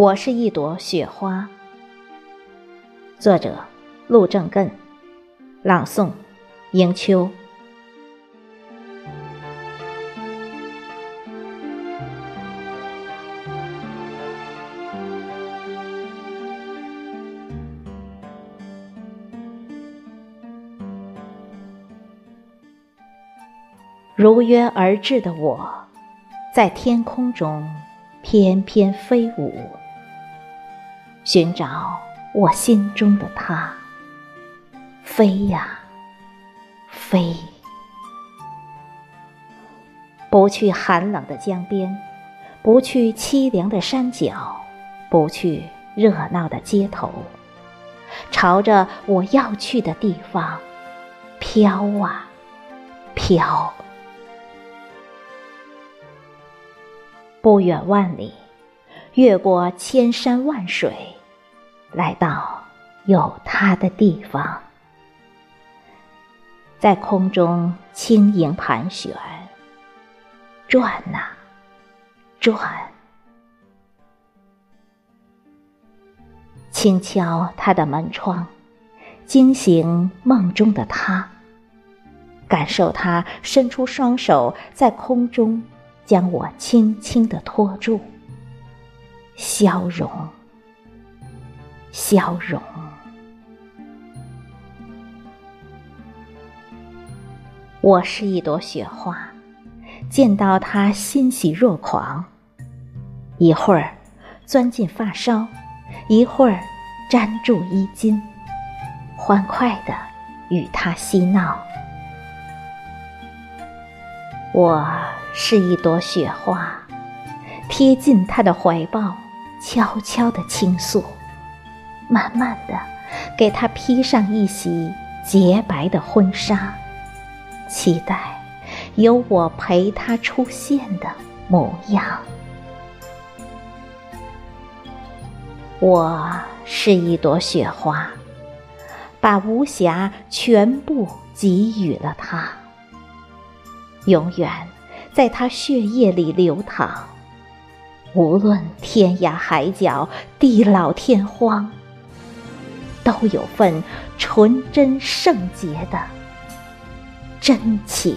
我是一朵雪花。作者：陆正艮，朗诵：迎秋。如约而至的我，在天空中翩翩飞舞。寻找我心中的他，飞呀飞，不去寒冷的江边，不去凄凉的山脚，不去热闹的街头，朝着我要去的地方飘啊飘，不远万里。越过千山万水，来到有他的地方，在空中轻盈盘旋，转呐转，轻敲他的门窗，惊醒梦中的他，感受他伸出双手，在空中将我轻轻的托住。消融，消融。我是一朵雪花，见到它欣喜若狂。一会儿钻进发梢，一会儿粘住衣襟，欢快的与它嬉闹。我是一朵雪花，贴近它的怀抱。悄悄的倾诉，慢慢的给他披上一袭洁白的婚纱，期待有我陪他出现的模样。我是一朵雪花，把无暇全部给予了他，永远在他血液里流淌。无论天涯海角、地老天荒，都有份纯真圣洁的真情。